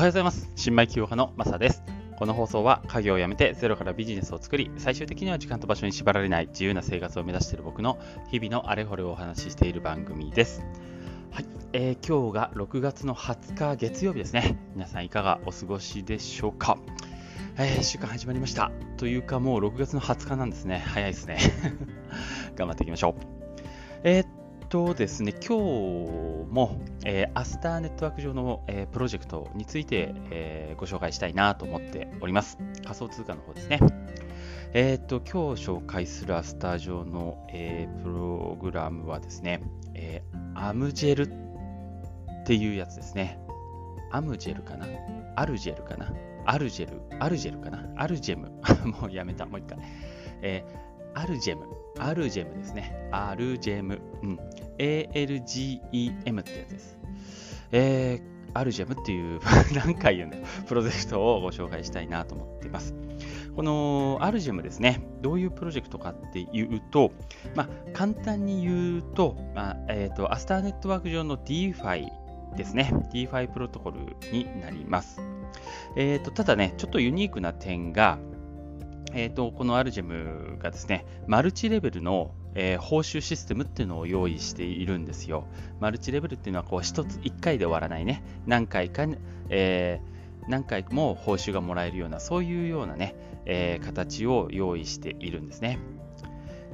おはようございます。新米起業家のマサです。この放送は家業を辞めてゼロからビジネスを作り、最終的には時間と場所に縛られない自由な生活を目指している僕の日々のあれこれをお話ししている番組です。はい、えー今日が6月の20日月曜日ですね。皆さんいかがお過ごしでしょうか？え1週間始まりました。というかもう6月の20日なんですね。早いですね。頑張っていきましょう。えーっとですね、今日も、えーアスターネットワーク上の、えープロジェクトについて、えーご紹介したいなと思っております。仮想通貨の方ですね。えーっと、今日紹介するアスター上の、えープログラムはですね、えーアムジェルっていうやつですね。アムジェルかな？アルジェルかな？アルジェル？アルジェルかな？アルジェム？もうやめた。もう一回。えーアルジェム。アルジェムですね。アルジェム。うん。ALGEM ってやつです。えー、アルジェムっていう 何回言うんだよ。プロジェクトをご紹介したいなと思っています。このアルジェムですね、どういうプロジェクトかっていうと、まあ、簡単に言うと、まあえーと、アスターネットワーク上の DeFi ですね。DeFi プロトコルになります。えーと、ただね、ちょっとユニークな点が、えーと、このアルジェムがですね、マルチレベルの、えー報酬システムっていうのを用意しているんですよ。マルチレベルっていうのは、こう、一つ、一回で終わらないね、何回か、えー何回も報酬がもらえるような、そういうようなね、えー形を用意しているんですね。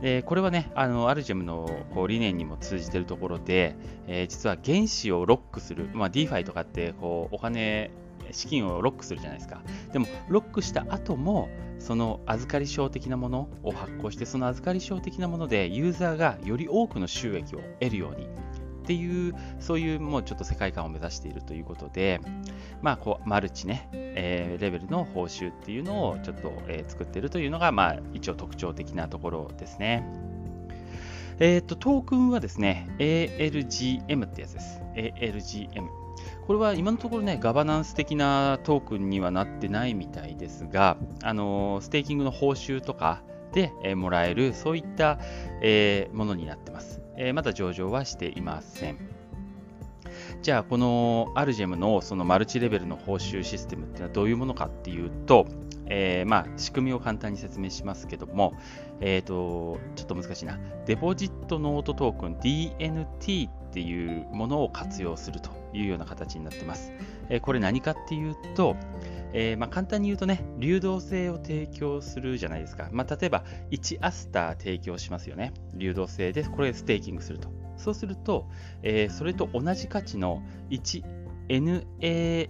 でこれはね、あのアルジェムのこう理念にも通じているところで、え実は原資をロックする、まあ、DeFi とかってこうお金、資金をロックするじゃないですか。でも、ロックした後も、その預かり証的なものを発行して、その預かり証的なものでユーザーがより多くの収益を得るようにっていう、そういうもうちょっと世界観を目指しているということで、まあ、こう、マルチね、えーレベルの報酬っていうのをちょっと、えー作っているというのが、まあ、一応特徴的なところですね。えっ、と、トークンはですね、ALGM ってやつです。ALGM。これは今のところね、ガバナンス的なトークンにはなってないみたいですが、あのステーキングの報酬とかで、えもらえる、そういった、えーものになってます。えーまだ上場はしていません。じゃあ、このアルジェムのそのマルチレベルの報酬システムっていうのはどういうものかっていうと、えーまあ、仕組みを簡単に説明しますけども、えーと、ちょっと難しいな。デポジットノートトークン DNT っていうものを活用するというような形になってます。えこれ何かっていうと、えーまあ、簡単に言うとね、流動性を提供するじゃないですか。まあ、例えば、1アスター提供しますよね。流動性で、これステーキングすると。そうすると、えーそれと同じ価値の 1NA、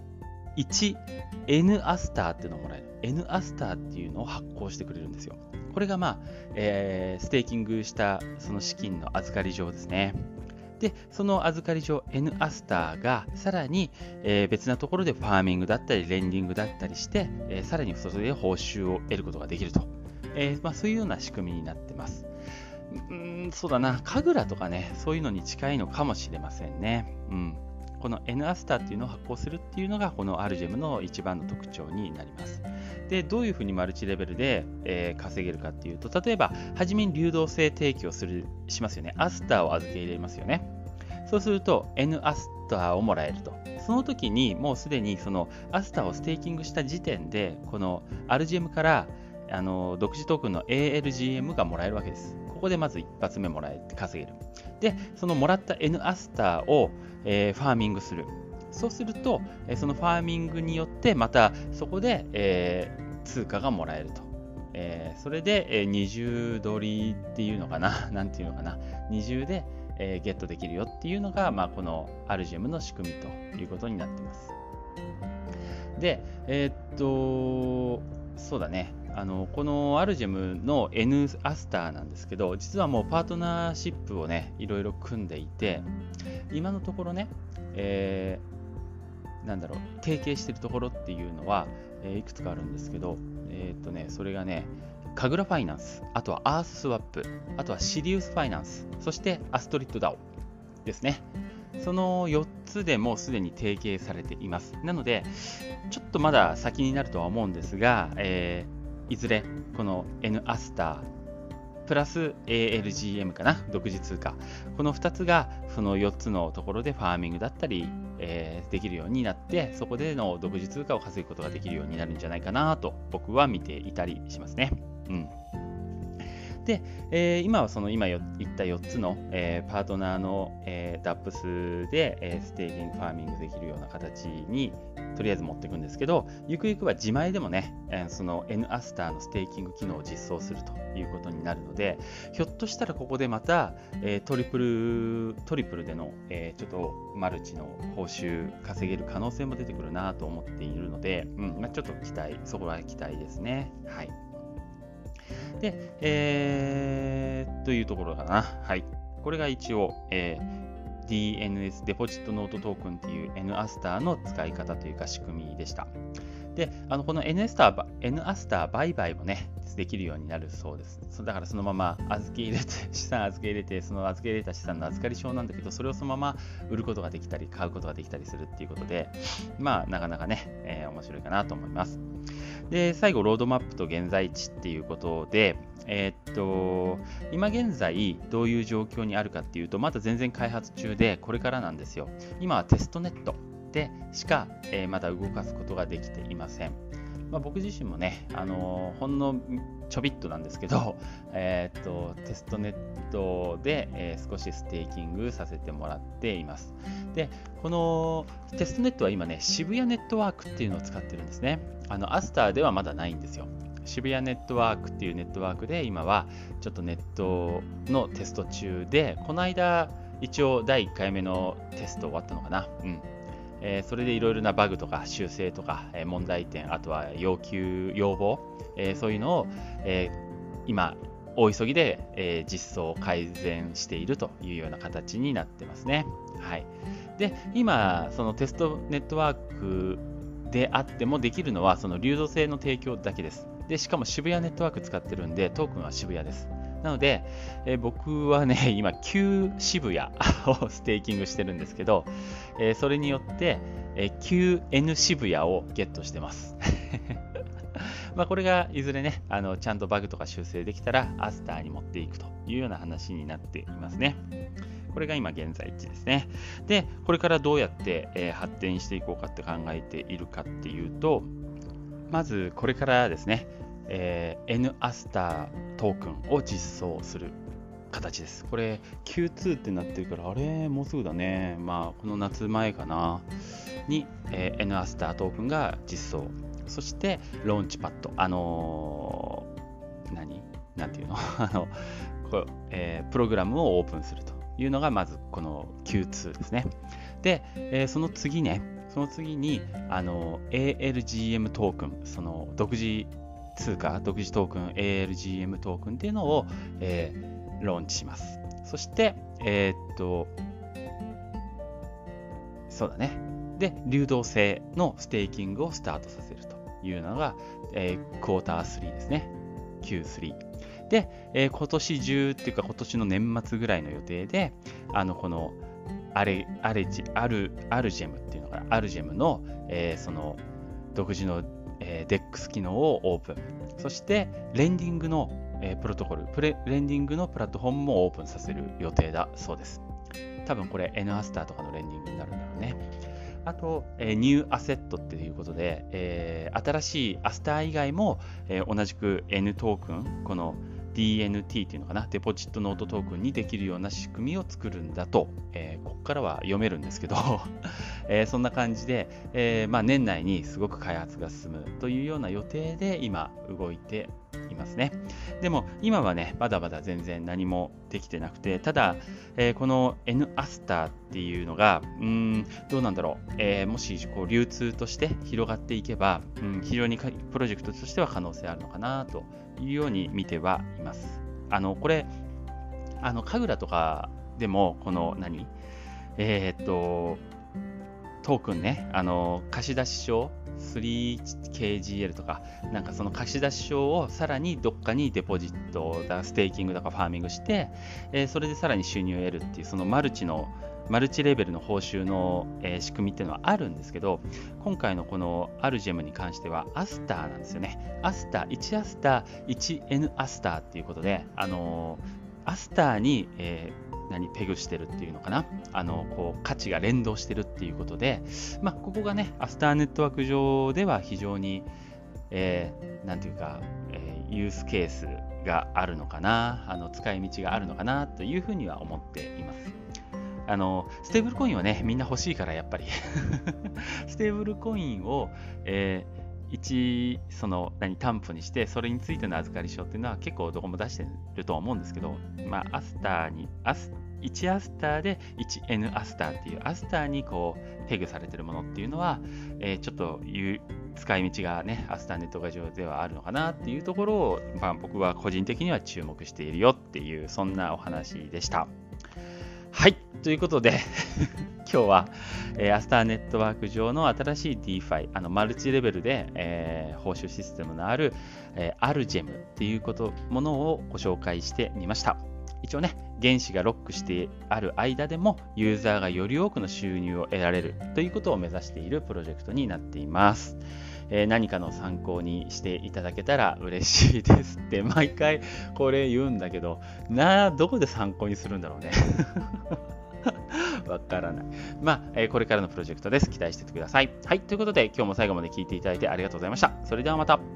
1N アスターっていうのをもらえる。N アスターっていうのを発行してくれるんですよ。これが、まあ、えーステーキングしたその資金の預かり状ですね。で、その預かり状 N アスターがさらに、えー別なところでファーミングだったりレンディングだったりして、えーさらにそれで報酬を得ることができると、えーまあ、そういうような仕組みになってます。うん、そうだな、神楽とかね、そういうのに近いのかもしれませんね。うん。この N アスターっていうのを発行するっていうのが、この Algem の一番の特徴になります。で、どういうふうにマルチレベルで、えー稼げるかっていうと、例えば、初めに流動性提供するしますよね。アスターを預け入れますよね。そうすると、N アスターをもらえると。その時に、もうすでにそのアスターをステーキングした時点で、このアルジェムからあの独自トークンの ALGM がもらえるわけです。ここでまず一発目もらえて稼げる。で、そのもらった N アスターを、えーファーミングする。そうすると、えそのファーミングによって、またそこで、えー通貨がもらえると。えーそれで、えー二重取りっていうのかな、なんていうのかな、二重で、えーゲットできるよっていうのが、まあ、このアルジェムの仕組みということになってます。で、えーっと、そうだね。あのこのアルジェムの N アスターなんですけど、実はもうパートナーシップをね、いろいろ組んでいて、今のところね、えなんだろう、提携してるところっていうのは、えーいくつかあるんですけど、えーっとね、それがね、カグラファイナンス、あとはアーススワップ、あとはシリウスファイナンス、そしてアストリッドダオですね。その4つでもうすでに提携されています。なので、ちょっとまだ先になるとは思うんですが、えーいずれこの N アスタープラス ALGM かな、独自通貨。この2つがその4つのところでファーミングだったり、えー、できるようになって、そこでの独自通貨を稼ぐことができるようになるんじゃないかなと僕は見ていたりしますね。うん。で、えー、今はその今言った4つの、えー、パートナーの、えー、 dApps で、えステーキングファーミングできるような形にとりあえず持っていくんですけど、ゆくゆくは自前でもね、えその N アスターのステーキング機能を実装するということになるので、ひょっとしたらここでまた、えトリプル、トリプルでの、えちょっとマルチの報酬稼げる可能性も出てくるなと思っているので、うんまあ、ちょっと期待、そこは期待ですね。はい。で、えー、というところかな。はい。これが一応、えー、DNS、デポジットノートトークンっていう N アスターの使い方というか仕組みでした。で、あのこの N アスター、N アスター売買もね、できるようになるそうです。だからそのまま預け入れて、資産預け入れて、その預け入れた資産の預かり証なんだけど、それをそのまま売ることができたり、買うことができたりするっていうことで、まあ、なかなかね、えー、面白いかなと思います。で、最後、ロードマップと現在地っていうことで、えー、っと、今現在どういう状況にあるかっていうと、まだ全然開発中で、これからなんですよ。今はテストネットでしか、えー、まだ動かすことができていません。まあ、僕自身もね、あのー、ほんのちょびっとなんですけど、えー、っとテストネットで、えー、少しステーキングさせてもらっています。で、このテストネットは今ね、渋谷ネットワークっていうのを使ってるんですね。あのアスターではまだないんですよ。渋谷ネットワークっていうネットワークで今はちょっとネットのテスト中で、この間一応第1回目のテスト終わったのかな。うん。え、それでいろいろなバグとか修正とか、え、問題点、あとは要求、要望、え、そういうのを、え今、大急ぎで、え実装改善しているというような形になってますね。はい。で、今、そのテストネットワークであってもできるのは、その流動性の提供だけです。で、しかも渋谷ネットワーク使ってるんで、トークンは渋谷です。なので、え、僕はね、今、旧渋谷 をステーキングしてるんですけど、え、それによって、えー、旧 N 渋谷をゲットしてます。まあこれがいずれね、あのちゃんとバグとか修正できたら、アスターに持っていくというような話になっていますね。これが今現在地ですね。で、これからどうやって、え、発展していこうかって考えているかっていうと、まずこれからですね、えー、N アスタートークンを実装する形です。これ Q2 ってなってるから、あれ、もうすぐだね。まあ、この夏前かな。に、えー、N アスタートークンが実装。そして、ローンチパッド。あのー、何？なんていうの？あのこえー、プログラムをオープンするというのが、まずこの Q2 ですね。で、えー、その次ね、その次に、あのー ALGM トークン、その独自通貨、独自トークン、ALGM トークンっていうのを、えー、ローンチします。そして、えー、っと、そうだね。で、流動性のステーキングをスタートさせるというのが、えー、クォーター3ですね。Q3。で、えー、今年中っていうか今年の年末ぐらいの予定で、あの、このアレ、アレジ、アル、アルジェムっていうのかな、アルジェムの、えー、その独自のえー、DEX 機能をオープン。そして、レンディングの、えー、プロトコルプレ、レンディングのプラットフォームもオープンさせる予定だそうです。多分これ N アスターとかのレンディングになるんだろうね。あと、えー、ニューアセットっていうことで、えー、新しいアスター以外も、えー、同じく N トークン、この DNT っていうのかな、デポジットノートトークンにできるような仕組みを作るんだと、えー、ここからは読めるんですけど えー、そんな感じで、えー、まあ、年内にすごく開発が進むというような予定で今動いていますね。でも今はね、まだまだ全然何もできてなくて、ただ、えー、この N アスターっていうのが、うん、どうなんだろう、えー、もしこう流通として広がっていけば、うん、非常にプロジェクトとしては可能性あるのかなというように見てはいます。あの、これ、あの、神楽とかでも、この何、えー、っと、トークンね、あの、貸し出し証 3KGL とか、なんかその貸し出し証をさらにどっかにデポジットだ、ステーキングとかファーミングして、えー、それでさらに収入を得るっていう、そのマルチのマルチレベルの報酬の、えー、仕組みっていうのはあるんですけど、今回のこのアルジェムに関してはアスターなんですよね。アスター、1アスター、1N アスターっていうことで、あのー、アスターに、えー、何ペグしてるっていうのかな？あのこう価値が連動してるっていうことで、まあ、ここがねアスターネットワーク上では非常に、えー、ていうか、えー、ユースケースがあるのかな？あの使い道があるのかな？というふうには思っています。あのステーブルコインはねみんな欲しいからやっぱり。ステーブルコインを、えー、一その何担保にしてそれについての預かり証っていうのは結構どこも出してると思うんですけど、まあ、アスターにアス1アスターで 1N アスターっていうアスターにこうペグされてるものっていうのは、えー、ちょっと使い道がねアスターネットが上ではあるのかなっていうところを、まあ、僕は個人的には注目しているよっていうそんなお話でした。はい。ということで 今日は、えー、アスターネットワーク上の新しい DeFi、あのマルチレベルで、えー、報酬システムのある、えー、アルジェムっていうことものをご紹介してみました。一応ね、原子がロックしてある間でもユーザーがより多くの収入を得られるということを目指しているプロジェクトになっています。えー、何かの参考にしていただけたら嬉しいですって 毎回これ言うんだけど、なあ、どこで参考にするんだろうね。わからない。まあ、えー、これからのプロジェクトです。期待しててください。はい。ということで、今日も最後まで聞いていただいてありがとうございました。それではまた。